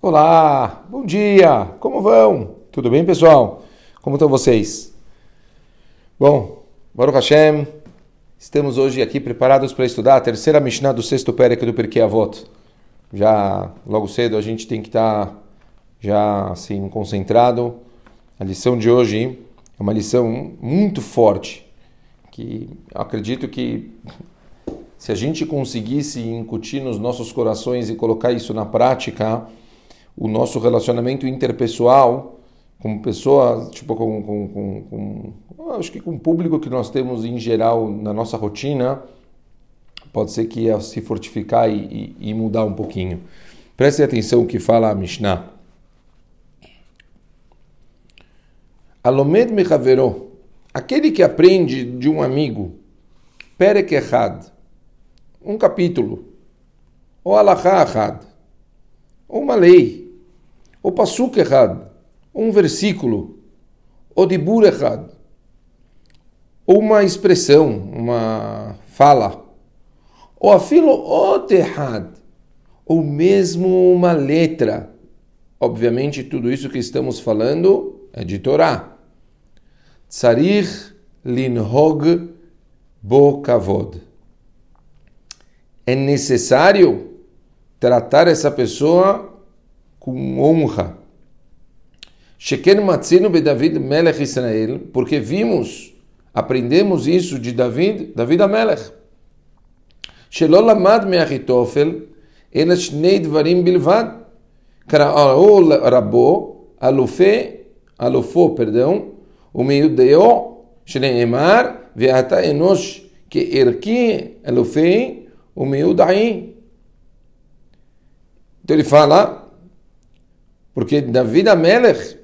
Olá, bom dia, como vão? Tudo bem, pessoal? Como estão vocês? Bom, Baruch Hashem, estamos hoje aqui preparados para estudar a terceira Mishnah do sexto Pérec do Perkei Avot. Já logo cedo a gente tem que estar tá já assim concentrado. A lição de hoje é uma lição muito forte, que acredito que se a gente conseguisse incutir nos nossos corações e colocar isso na prática, o nosso relacionamento interpessoal com pessoas, tipo, com, com, com, com, acho que com o público que nós temos em geral na nossa rotina, pode ser que ia se fortificar e, e, e mudar um pouquinho. Preste atenção o que fala a Mishnah. Alomed mechaveró, aquele que aprende de um amigo, perek echad, um capítulo, ou alachá echad, ou uma lei, o pasuk errado, um versículo, o dibur errado, ou uma expressão, uma fala, ou afilo ot errado, ou mesmo uma letra. Obviamente, tudo isso que estamos falando é de Torá. Tsarich linhog bo kavod. É necessário tratar essa pessoa com honra. Sheken Matzino be David Melech Israel, porque vimos, aprendemos isso de David, David Amelech. שלא למד מאחיתופל, אלא שני דברים בלבד. קראו רבו, אלופי, אלופו, פרדון, ומיודעו, שנאמר, ואתה אנוש כערכי אלופי ומיודעי. Então ele fala, porque David Amelech,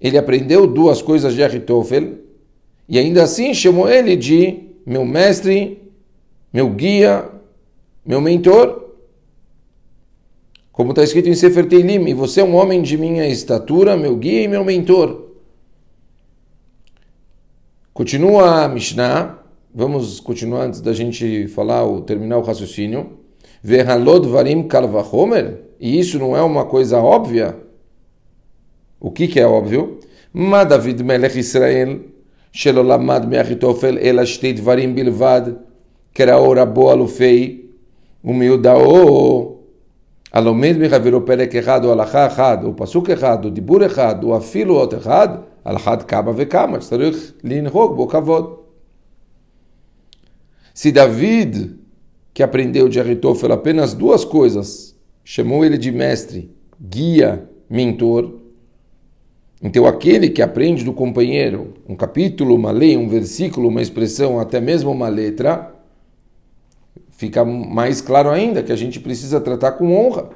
ele aprendeu duas coisas de Achitofel, e ainda assim chamou ele de meu mestre, meu guia, meu mentor. Como está escrito em Sefer Teilim, e você é um homem de minha estatura, meu guia e meu mentor. Continua a Mishnah, vamos continuar antes da gente falar, ou terminar o raciocínio. Vehalod varim kalvachomer, e isso não é uma coisa óbvia? O que, que é óbvio? Ma David Melech Israel, שלא למד מאחיתופל אלא שתי דברים בלבד, קראו רבו אלופי ומיודעו, הלומד מחברו פרק אחד או הלכה אחד, או פסוק אחד, או דיבור אחד, או אפילו אות אחד, על אחת כמה וכמה, שצריך לנהוג בו כבוד. Se David, que aprendeu de Aritofel apenas duas coisas, chamou ele de mestre, guia, mentor, então, aquele que aprende do companheiro um capítulo, uma lei, um versículo, uma expressão, até mesmo uma letra, fica mais claro ainda que a gente precisa tratar com honra.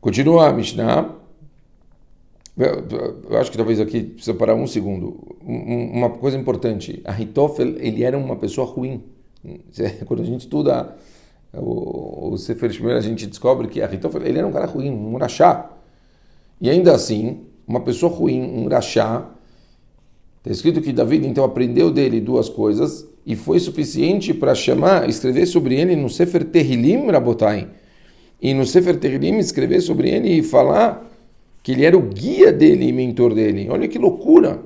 Continua a Mishnah. Eu acho que talvez aqui precisa parar um segundo. Uma coisa importante: a Hitofel ele era uma pessoa ruim. Quando a gente estuda o, o Sefer Shmuel, a gente descobre que Ahitofel, ele era um cara ruim, um rachá. E ainda assim, uma pessoa ruim, um rachá, está escrito que David então aprendeu dele duas coisas e foi suficiente para chamar, escrever sobre ele no Sefer Terrilim Rabotai. E no Sefer Terrilim escrever sobre ele e falar que ele era o guia dele e mentor dele. Olha que loucura!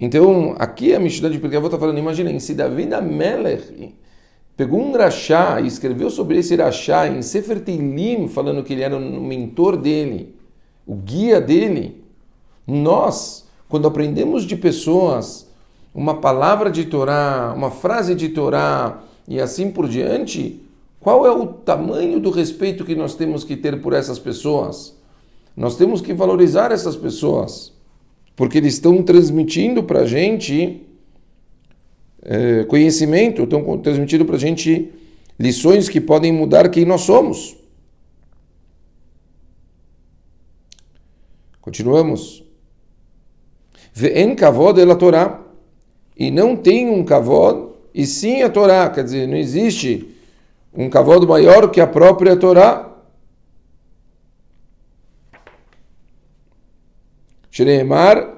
Então, aqui a Mishnah de Pirkei está falando, imaginem, se David Amelech pegou um Rachá e escreveu sobre esse Rachá em Sefer Teilim, falando que ele era o mentor dele, o guia dele. Nós, quando aprendemos de pessoas uma palavra de Torá, uma frase de Torá e assim por diante, qual é o tamanho do respeito que nós temos que ter por essas pessoas? Nós temos que valorizar essas pessoas, porque eles estão transmitindo para a gente é, conhecimento, estão transmitindo para a gente lições que podem mudar quem nós somos. Continuamos. vem kavod é el Torá. E não tem um kavod, e sim a Torá. Quer dizer, não existe um kavod maior que a própria Torá. Shreemar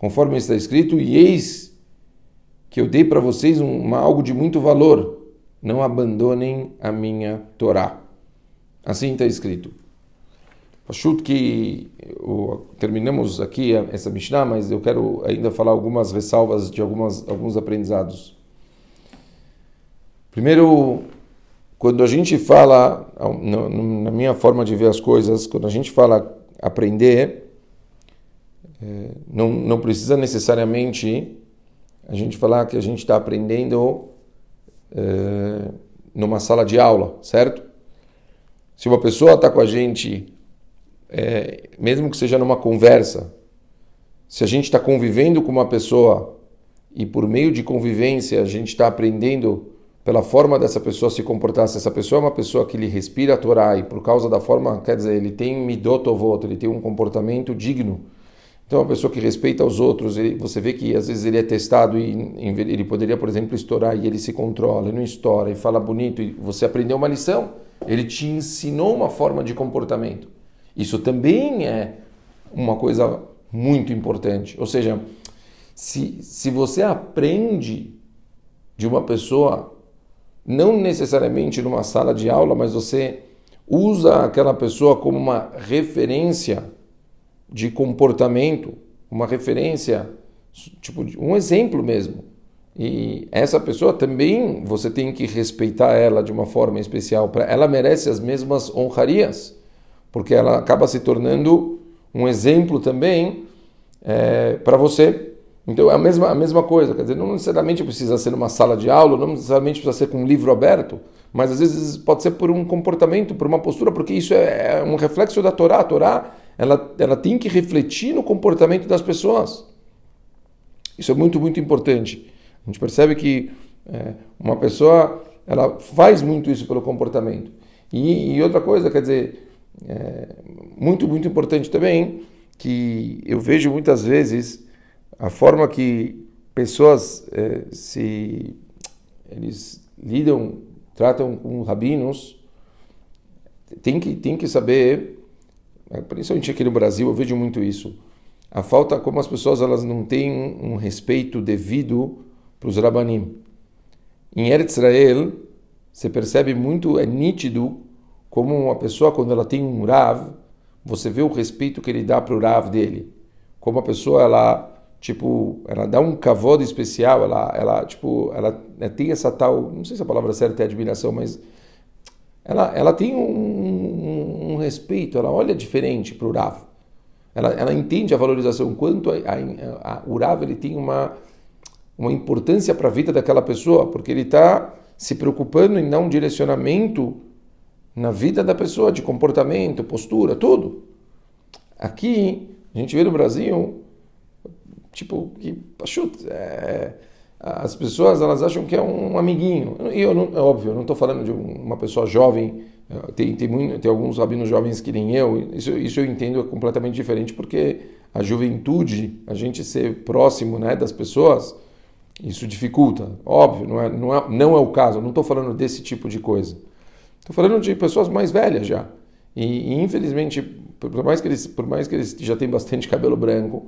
Conforme está escrito, e eis que eu dei para vocês uma, algo de muito valor. Não abandonem a minha Torá. Assim está escrito. Acho que terminamos aqui essa Mishnah, mas eu quero ainda falar algumas ressalvas de algumas, alguns aprendizados. Primeiro, quando a gente fala, na minha forma de ver as coisas, quando a gente fala aprender, não, não precisa necessariamente a gente falar que a gente está aprendendo é, numa sala de aula, certo? Se uma pessoa está com a gente, é, mesmo que seja numa conversa, se a gente está convivendo com uma pessoa e por meio de convivência a gente está aprendendo pela forma dessa pessoa se comportar, se essa pessoa é uma pessoa que lhe respira a Torá e por causa da forma, quer dizer, ele tem midotovot, ele tem um comportamento digno, então, uma pessoa que respeita os outros, ele, você vê que às vezes ele é testado e ele poderia, por exemplo, estourar e ele se controla, ele não estoura e fala bonito e você aprendeu uma lição, ele te ensinou uma forma de comportamento. Isso também é uma coisa muito importante. Ou seja, se, se você aprende de uma pessoa, não necessariamente numa sala de aula, mas você usa aquela pessoa como uma referência de comportamento, uma referência, tipo um exemplo mesmo. E essa pessoa também você tem que respeitar ela de uma forma especial. Ela merece as mesmas honrarias, porque ela acaba se tornando um exemplo também é, para você. Então é a mesma, a mesma coisa, quer dizer, não necessariamente precisa ser numa sala de aula, não necessariamente precisa ser com um livro aberto, mas às vezes pode ser por um comportamento, por uma postura, porque isso é, é um reflexo da Torá. A Torá ela, ela tem que refletir no comportamento das pessoas. Isso é muito, muito importante. A gente percebe que é, uma pessoa ela faz muito isso pelo comportamento. E, e outra coisa, quer dizer, é, muito, muito importante também, que eu vejo muitas vezes a forma que pessoas é, se eles lidam, tratam com rabinos, tem que, tem que saber principalmente aqui no Brasil, eu vejo muito isso. A falta como as pessoas elas não têm um respeito devido para os rabanim. Em Eretz Israel, você percebe muito, é nítido como uma pessoa quando ela tem um rav, você vê o respeito que ele dá para o rav dele. Como a pessoa ela tipo, ela dá um cavalo especial, ela ela tipo, ela né, tem essa tal, não sei se a palavra certa é admiração, mas ela, ela tem um respeito, ela olha diferente para o Rav. Ela, ela entende a valorização, quanto a, a, a, o Rav ele tem uma, uma importância para a vida daquela pessoa, porque ele está se preocupando em dar um direcionamento na vida da pessoa, de comportamento, postura, tudo. Aqui, a gente vê no Brasil, tipo, que, é, as pessoas elas acham que é um amiguinho. E eu não, é óbvio, eu não estou falando de uma pessoa jovem. Eh, tem, tem, muito, tem alguns rabinos jovens que nem eu. Isso, isso eu entendo é completamente diferente, porque a juventude, a gente ser próximo né, das pessoas, isso dificulta. Óbvio, não é, não é, não é o caso. Não estou falando desse tipo de coisa. Estou falando de pessoas mais velhas já. E, e, infelizmente, por mais, que eles, por mais que eles já tenham bastante cabelo branco,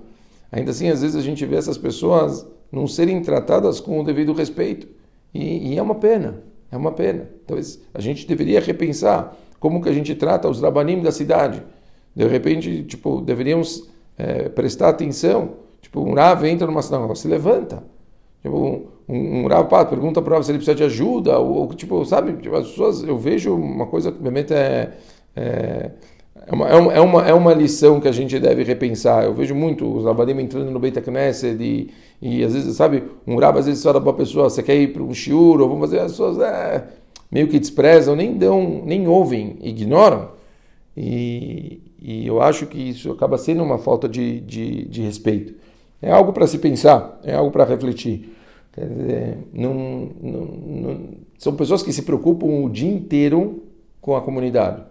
ainda assim, às vezes a gente vê essas pessoas não serem tratadas com o devido respeito. E, e, é uma pena, é uma pena. Talvez a gente deveria repensar como que a gente trata os rabanim da cidade. De repente, tipo, deveríamos é, prestar atenção. Tipo, um Rav entra numa cidade, se levanta. Tipo, um, um, Rav pergunta para o se ele precisa de ajuda. Ou, ou tipo, sabe, tipo, as pessoas, eu vejo uma coisa que realmente é, é é uma, é, uma, é uma lição que a gente deve repensar. Eu vejo muito os Rabadim entrando no Beit Knesset e, e às vezes, sabe, um Rab às vezes fala para a pessoa, você quer ir para um shiur ou vamos fazer, as pessoas é, meio que desprezam, nem dão, nem ouvem, ignoram. E, e eu acho que isso acaba sendo uma falta de, de, de respeito. É algo para se pensar, é algo para refletir. Quer dizer, não, não, não, São pessoas que se preocupam o dia inteiro com a comunidade.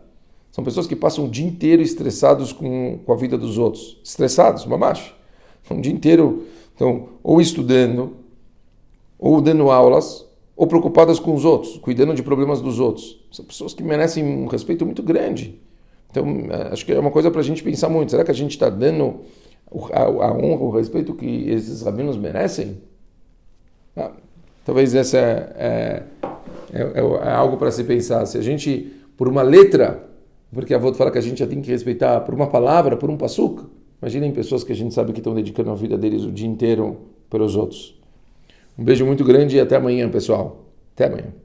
São pessoas que passam o dia inteiro estressados com, com a vida dos outros. Estressados, mamacho. Um dia inteiro, então, ou estudando, ou dando aulas, ou preocupadas com os outros, cuidando de problemas dos outros. São pessoas que merecem um respeito muito grande. Então, é, acho que é uma coisa para a gente pensar muito. Será que a gente está dando a, a, honra, o respeito que esses rabinos merecem? Ah, talvez essa é, é, é, é algo para se pensar. Se a gente, por uma letra, porque a avó fala que a gente já tem que respeitar por uma palavra, por um passuca, imaginem pessoas que a gente sabe que estão dedicando a vida deles o dia inteiro para os outros. Um beijo muito grande e até amanhã, pessoal. Até amanhã.